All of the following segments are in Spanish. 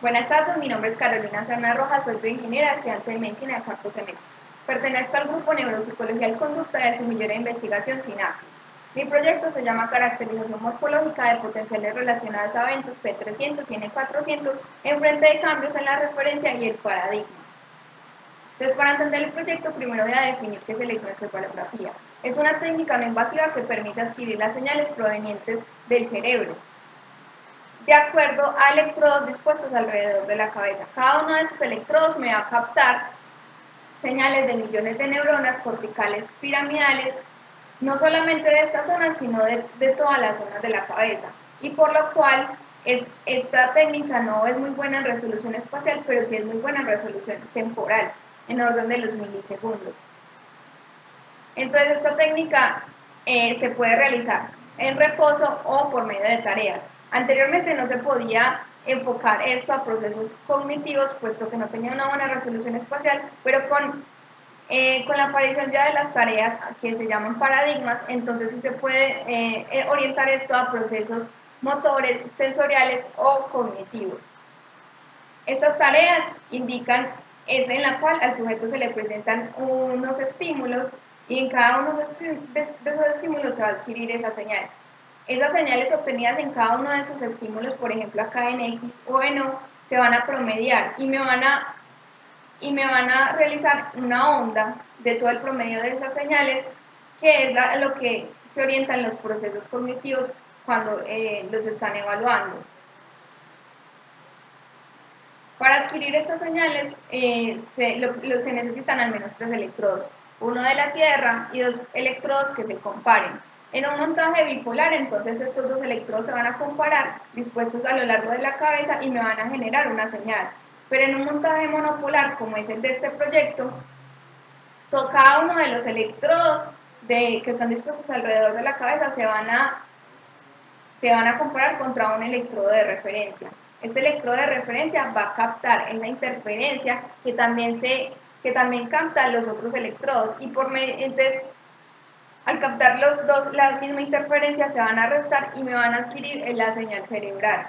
Buenas tardes, mi nombre es Carolina Serna Rojas, soy bioingeniera, estudiante de medicina de cuarto semestre. Pertenezco al grupo Neuropsicología del Conducta del Semillero de Investigación Sinapsis. Mi proyecto se llama Caracterización Morfológica de Potenciales Relacionados a Eventos P300 y N400 en frente de cambios en la referencia y el paradigma. Entonces, para entender el proyecto, primero voy a definir qué es electroencefalografía. Es una técnica no invasiva que permite adquirir las señales provenientes del cerebro, de acuerdo a electrodos dispuestos alrededor de la cabeza. Cada uno de estos electrodos me va a captar señales de millones de neuronas corticales piramidales, no solamente de esta zona, sino de, todas las zonas de la cabeza. Y por lo cual es, esta técnica no es muy buena en resolución espacial, pero sí es muy buena en resolución temporal, en orden de los milisegundos. Entonces esta técnica eh, se puede realizar en reposo o por medio de tareas. Anteriormente no se podía enfocar esto a procesos cognitivos, puesto que no tenía una buena resolución espacial, pero con, eh, con la aparición ya de las tareas que se llaman paradigmas, entonces sí se puede eh, eh, orientar esto a procesos motores, sensoriales o cognitivos. Estas tareas indican es en la cual al sujeto se le presentan unos estímulos y en cada uno de esos estímulos se va a adquirir esa señal. Esas señales obtenidas en cada uno de esos estímulos, por ejemplo acá en X o en O, se van a promediar y me van a, y me van a realizar una onda de todo el promedio de esas señales, que es lo que se orientan los procesos cognitivos cuando eh, los están evaluando. Para adquirir estas señales eh, se necesitan al menos tres electrodos, uno de la Tierra y dos electrodos que se comparen. En un montaje bipolar, entonces estos dos electrodos se van a comparar dispuestos a lo largo de la cabeza y me van a generar una señal. Pero en un montaje monopolar, como es el de este proyecto, cada uno de los electrodos de, que están dispuestos alrededor de la cabeza se van, a, se van a comparar contra un electrodo de referencia. Este electrodo de referencia va a captar esa interferencia que también, se, que también capta los otros electrodos. Y por entonces, al captar los dos la misma interferencia se van a restar y me van a adquirir la señal cerebral.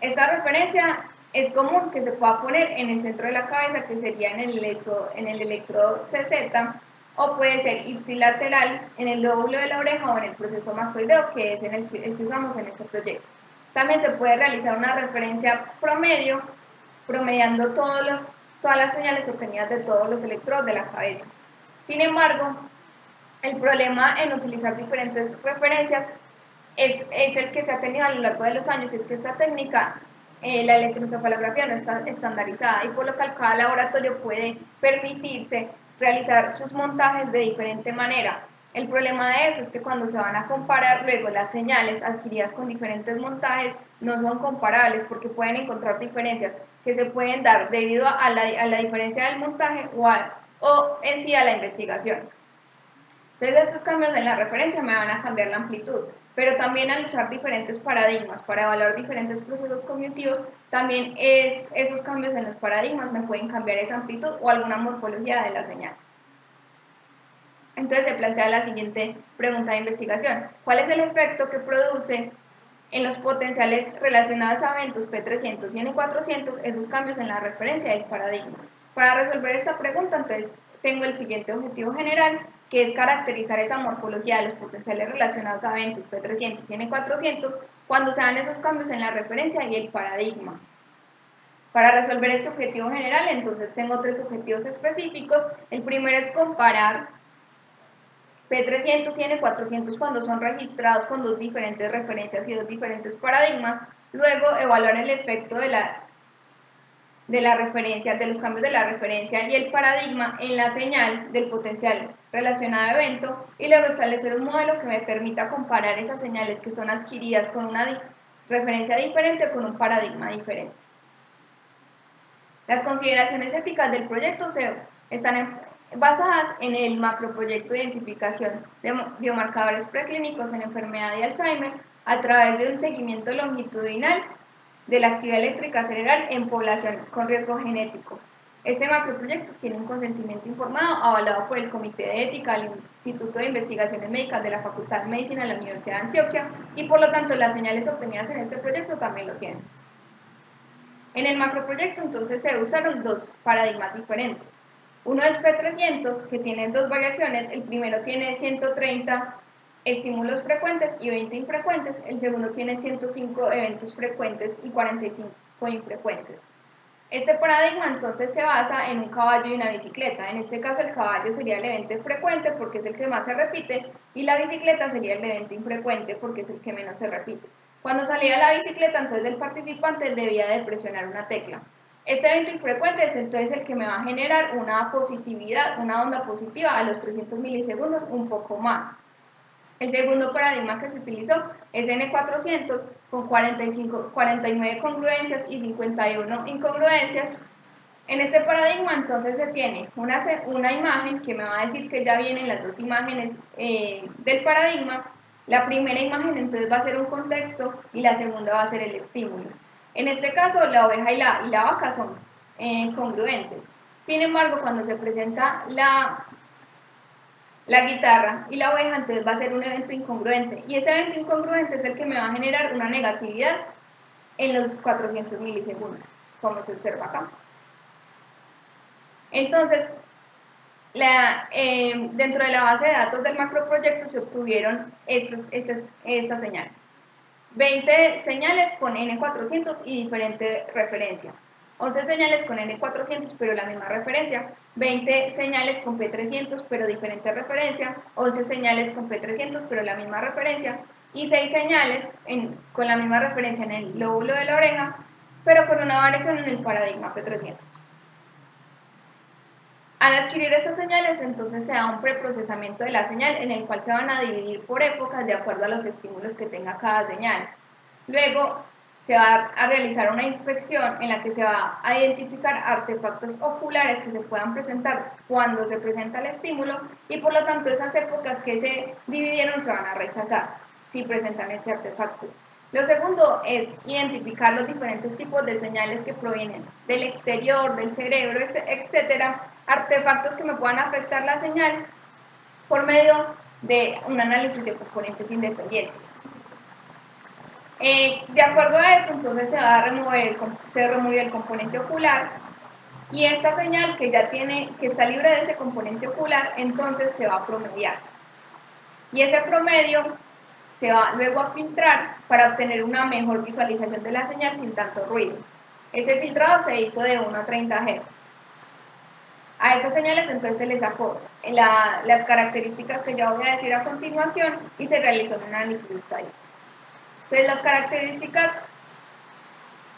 Esta referencia es común que se pueda poner en el centro de la cabeza, que sería en el, en el electrodo CZ, o puede ser ipsilateral en el lóbulo de la oreja o en el proceso mastoideo, que es en el que, usamos en este proyecto. También se puede realizar una referencia promedio, promediando todos los, todas las señales obtenidas de todos los electrodos de la cabeza. Sin embargo, el problema en utilizar diferentes referencias es, el que se ha tenido a lo largo de los años, es que esta técnica, eh, la electroencefalografía no está estandarizada y por lo que cada laboratorio puede permitirse realizar sus montajes de diferente manera. El problema de eso es que cuando se van a comparar luego las señales adquiridas con diferentes montajes no son comparables porque pueden encontrar diferencias que se pueden dar debido a la, a la diferencia del montaje o, o en sí a la investigación. Entonces estos cambios en la referencia me van a cambiar la amplitud, pero también al usar diferentes paradigmas para evaluar diferentes procesos cognitivos, también es, esos cambios en los paradigmas me pueden cambiar esa amplitud o alguna morfología de la señal. Entonces se plantea la siguiente pregunta de investigación. ¿Cuál es el efecto que produce en los potenciales relacionados a eventos P300 y N400 esos cambios en la referencia del paradigma? Para resolver esta pregunta, entonces tengo el siguiente objetivo general, que es caracterizar esa morfología de los potenciales relacionados a eventos P300 y N400 cuando se dan esos cambios en la referencia y el paradigma. Para resolver este objetivo general, entonces tengo tres objetivos específicos. El primero es comparar P300 y N400 cuando son registrados con dos diferentes referencias y dos diferentes paradigmas. Luego, evaluar el efecto de la de la referencia, de los cambios de la referencia y el paradigma en la señal del potencial relacionado a evento y luego establecer un modelo que me permita comparar esas señales que son adquiridas con una referencia diferente con un paradigma diferente. Las consideraciones éticas del proyecto se están basadas en el macroproyecto de identificación de biomarcadores preclínicos en enfermedad de Alzheimer a través de un seguimiento longitudinal de la actividad eléctrica cerebral en población con riesgo genético. Este macroproyecto tiene un consentimiento informado avalado por el Comité de Ética del Instituto de Investigaciones Médicas de la Facultad de Medicina de la Universidad de Antioquia y por lo tanto las señales obtenidas en este proyecto también lo tienen. En el macroproyecto entonces se usaron dos paradigmas diferentes. Uno es P300, que tiene dos variaciones. El primero tiene 130 estímulos frecuentes y 20 infrecuentes. El segundo tiene 105 eventos frecuentes y 45 infrecuentes. Este paradigma entonces se basa en un caballo y una bicicleta. En este caso el caballo sería el evento frecuente porque es el que más se repite y la bicicleta sería el evento infrecuente porque es el que menos se repite. Cuando salía la bicicleta entonces el participante debía de presionar una tecla. Este evento infrecuente es entonces el que me va a generar una positividad, una onda positiva a los 300 milisegundos, un poco más. El segundo paradigma que se utilizó es N400 con 45, 49 congruencias y 51 incongruencias. En este paradigma entonces se tiene una, una imagen que me va a decir que ya vienen las dos imágenes eh, del paradigma. La primera imagen entonces va a ser un contexto y la segunda va a ser el estímulo. En este caso, la oveja y la, y la vaca son eh, congruentes. Sin embargo, cuando se presenta la, la guitarra y la oveja, entonces va a ser un evento incongruente. Y ese evento incongruente es el que me va a generar una negatividad en los 400 milisegundos, como se observa acá. Entonces, eh, dentro de la base de datos del macroproyecto se obtuvieron estas, estas, estas señales. 20 señales con N400 y diferente referencia. 11 señales con N400 pero la misma referencia, 20 señales con P300 pero diferente referencia, 11 señales con P300 pero la misma referencia y 6 señales con la misma referencia en el lóbulo de la oreja pero con una variación en el paradigma P300. Al adquirir estas señales, entonces se da un preprocesamiento de la señal en el cual se van a dividir por épocas de acuerdo a los estímulos que tenga cada señal. Luego se va a realizar una inspección en la que se va a identificar artefactos oculares que se puedan presentar cuando se presenta el estímulo y por lo tanto esas épocas que se dividieron se van a rechazar si presentan este artefacto. Lo segundo es identificar los diferentes tipos de señales que provienen del exterior, del cerebro, etcétera, artefactos que me puedan afectar la señal por medio de un análisis de componentes independientes. Eh, de acuerdo a esto, entonces se va a remover el, se remueve el componente ocular y esta señal que ya tiene, que está libre de ese componente ocular, entonces se va a promediar. Y ese promedio se va luego a filtrar para obtener una mejor visualización de la señal sin tanto ruido. Ese filtrado se hizo de 1 a 30 Hz. A esas señales entonces se les sacó las características que ya voy a decir a continuación y se realizó un análisis estadístico. Entonces las características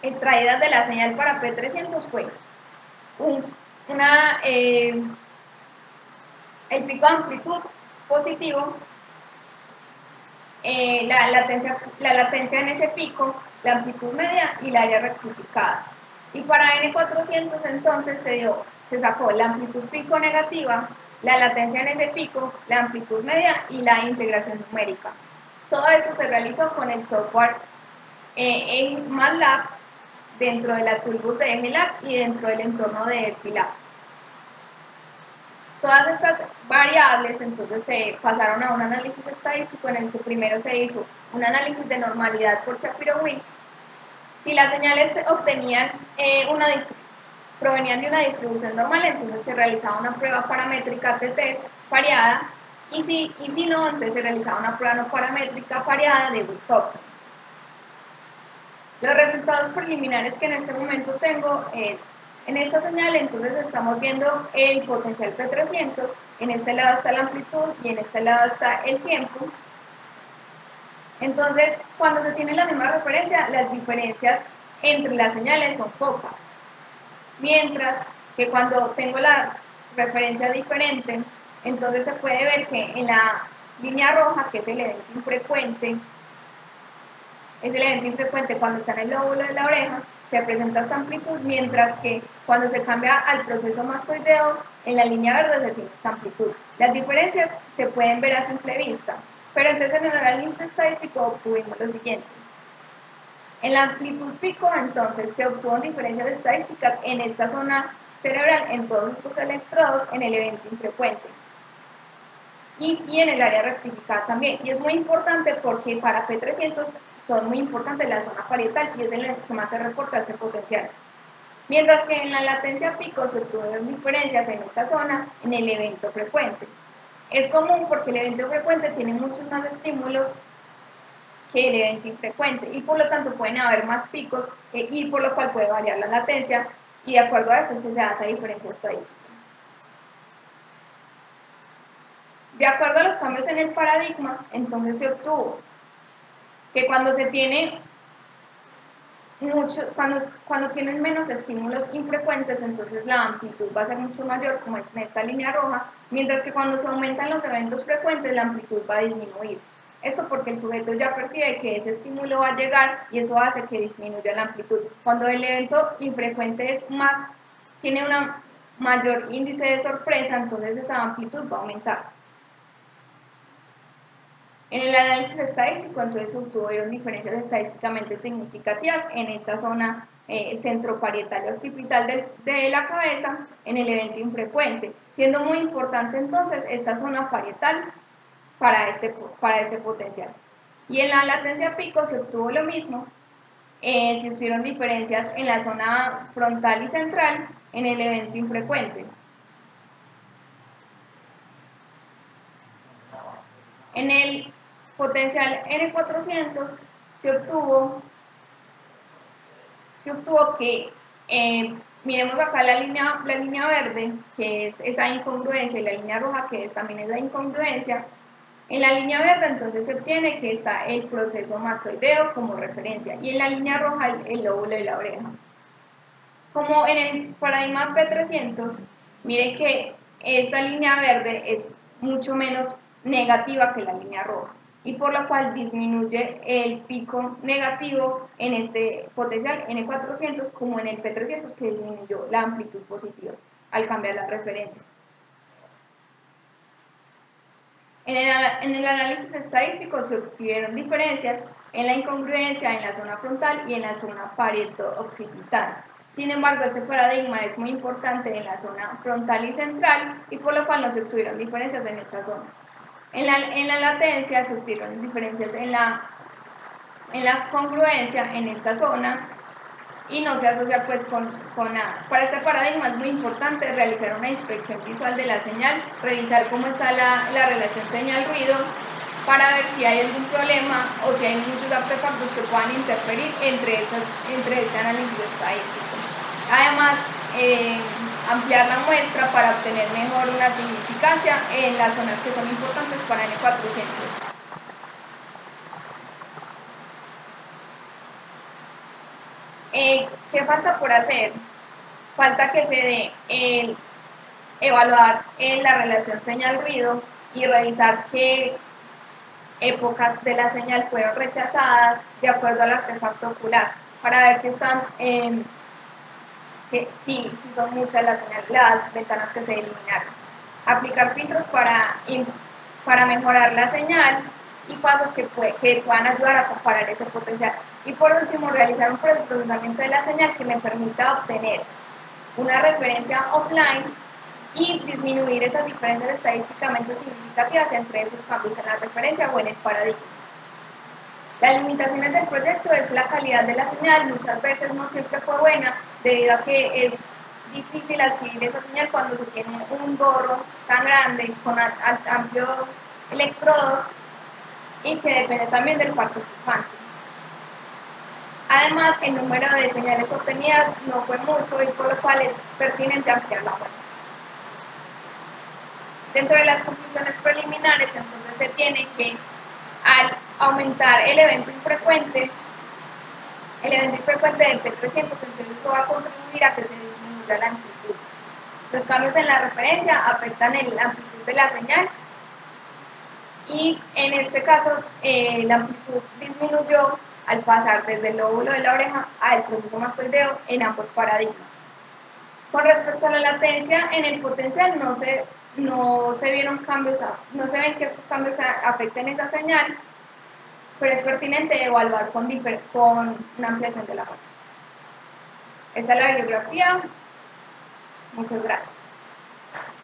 extraídas de la señal para P300 fue una, eh, el pico de amplitud positivo, eh, la, latencia, la latencia en ese pico, la amplitud media y el área rectificada. Y para N400 entonces se dio se sacó la amplitud pico negativa, la latencia en ese pico, la amplitud media y la integración numérica. Todo esto se realizó con el software eh, en MATLAB dentro de la toolbox de EGLAB y dentro del entorno de ERPILAB. Todas estas variables entonces se pasaron a un análisis estadístico en el que primero se hizo un análisis de normalidad por Shapiro-Wilk. Si las señales obtenían eh, una provenían de una distribución normal, entonces se realizaba una prueba paramétrica de test variada y si, y si no, entonces se realizaba una prueba no paramétrica variada de Wilcox. Los resultados preliminares que en este momento tengo es, en esta señal entonces estamos viendo el potencial P300, en este lado está la amplitud y en este lado está el tiempo. Entonces, cuando se tiene la misma referencia, las diferencias entre las señales son pocas. Mientras que cuando tengo la referencia diferente, entonces se puede ver que en la línea roja, que es el evento infrecuente, es el evento infrecuente cuando está en el lóbulo de la oreja, se presenta esta amplitud, mientras que cuando se cambia al proceso mastoideo, en la línea verde se tiene esta amplitud. Las diferencias se pueden ver a simple vista, pero entonces en el análisis estadístico obtuvimos lo siguiente. En la amplitud pico, entonces, se obtuvo diferencias estadísticas en esta zona cerebral en todos los electrodos en el evento infrecuente. Y, en el área rectificada también. Y es muy importante porque para P300 son muy importantes la zona parietal y es en la que más se reporta este potencial. mientras que en la latencia pico se obtuvieron diferencias en esta zona en el evento frecuente. Es común porque el evento frecuente tiene muchos más estímulos que el evento infrecuente y por lo tanto pueden haber más picos eh, y por lo cual puede variar la latencia y de acuerdo a eso es que se esa diferencia estadística. De acuerdo a los cambios en el paradigma, entonces se obtuvo que cuando se tiene mucho, cuando, cuando tienen menos estímulos infrecuentes, entonces la amplitud va a ser mucho mayor, como es en esta línea roja, mientras que cuando se aumentan los eventos frecuentes, la amplitud va a disminuir. Esto porque el sujeto ya percibe que ese estímulo va a llegar y eso hace que disminuya la amplitud. Cuando el evento infrecuente es más, tiene un mayor índice de sorpresa, entonces esa amplitud va a aumentar. En el análisis estadístico, entonces obtuvieron diferencias estadísticamente significativas en esta zona eh, centroparietal occipital de, de, la cabeza en el evento infrecuente, siendo muy importante entonces esta zona parietal para este, para este potencial. Y en la latencia pico se obtuvo lo mismo, eh, se obtuvieron diferencias en la zona frontal y central en el evento infrecuente. En el potencial N400 se obtuvo, se obtuvo que, eh, miremos acá la línea, la línea verde, que es esa incongruencia, y la línea roja, que también es la incongruencia, en la línea verde entonces se obtiene que está el proceso mastoideo como referencia y en la línea roja el, lóbulo de la oreja. Como en el paradigma P300, mire que esta línea verde es mucho menos negativa que la línea roja y por lo cual disminuye el pico negativo en este potencial N400 como en el P300 que disminuyó la amplitud positiva al cambiar la referencia. En el, análisis estadístico se obtuvieron diferencias en la incongruencia en la zona frontal y en la zona pareto-occipital. Sin embargo, este paradigma es muy importante en la zona frontal y central y por lo cual no se obtuvieron diferencias en esta zona. En la, en la latencia se obtuvieron diferencias en la, en la congruencia en esta zona y no se asocia pues con, con, nada. Para este paradigma es muy importante realizar una inspección visual de la señal, revisar cómo está la, la relación señal-ruido para ver si hay algún problema o si hay muchos artefactos que puedan interferir entre, esas, entre este análisis estadístico. Además, eh, ampliar la muestra para obtener mejor una significancia en las zonas que son importantes para N400. Eh, ¿Qué falta por hacer? Falta que se dé el evaluar en la relación señal-ruido y revisar qué épocas de la señal fueron rechazadas de acuerdo al artefacto ocular para ver si están eh, si, si, son muchas las, las ventanas que se eliminaron. Aplicar filtros para, para mejorar la señal y pasos que, que puedan ayudar a comparar ese potencial. Y por último, realizar un procesamiento de la señal que me permita obtener una referencia offline y disminuir esas diferencias estadísticamente significativas entre esos cambios en la referencia o en el paradigma. Las limitaciones del proyecto es la calidad de la señal, muchas veces no siempre fue buena debido a que es difícil adquirir esa señal cuando se tiene un gorro tan grande con amplios electrodos y que depende también del participante. Además, el número de señales obtenidas no fue mucho y por lo cual es pertinente ampliar la muestra. Dentro de las conclusiones preliminares, entonces se tiene que al aumentar el evento infrecuente, el evento infrecuente del T300, entonces va a contribuir a que se disminuya la amplitud. Los cambios en la referencia afectan la amplitud de la señal y en este caso eh, la amplitud disminuyó al pasar desde el lóbulo de la oreja al proceso mastoideo en ambos paradigmas. Con respecto a la latencia, en el potencial no se, no se vieron cambios, no se ven que estos cambios afecten esa señal, pero es pertinente evaluar con, con una ampliación de la muestra. Esta es la bibliografía. Muchas gracias.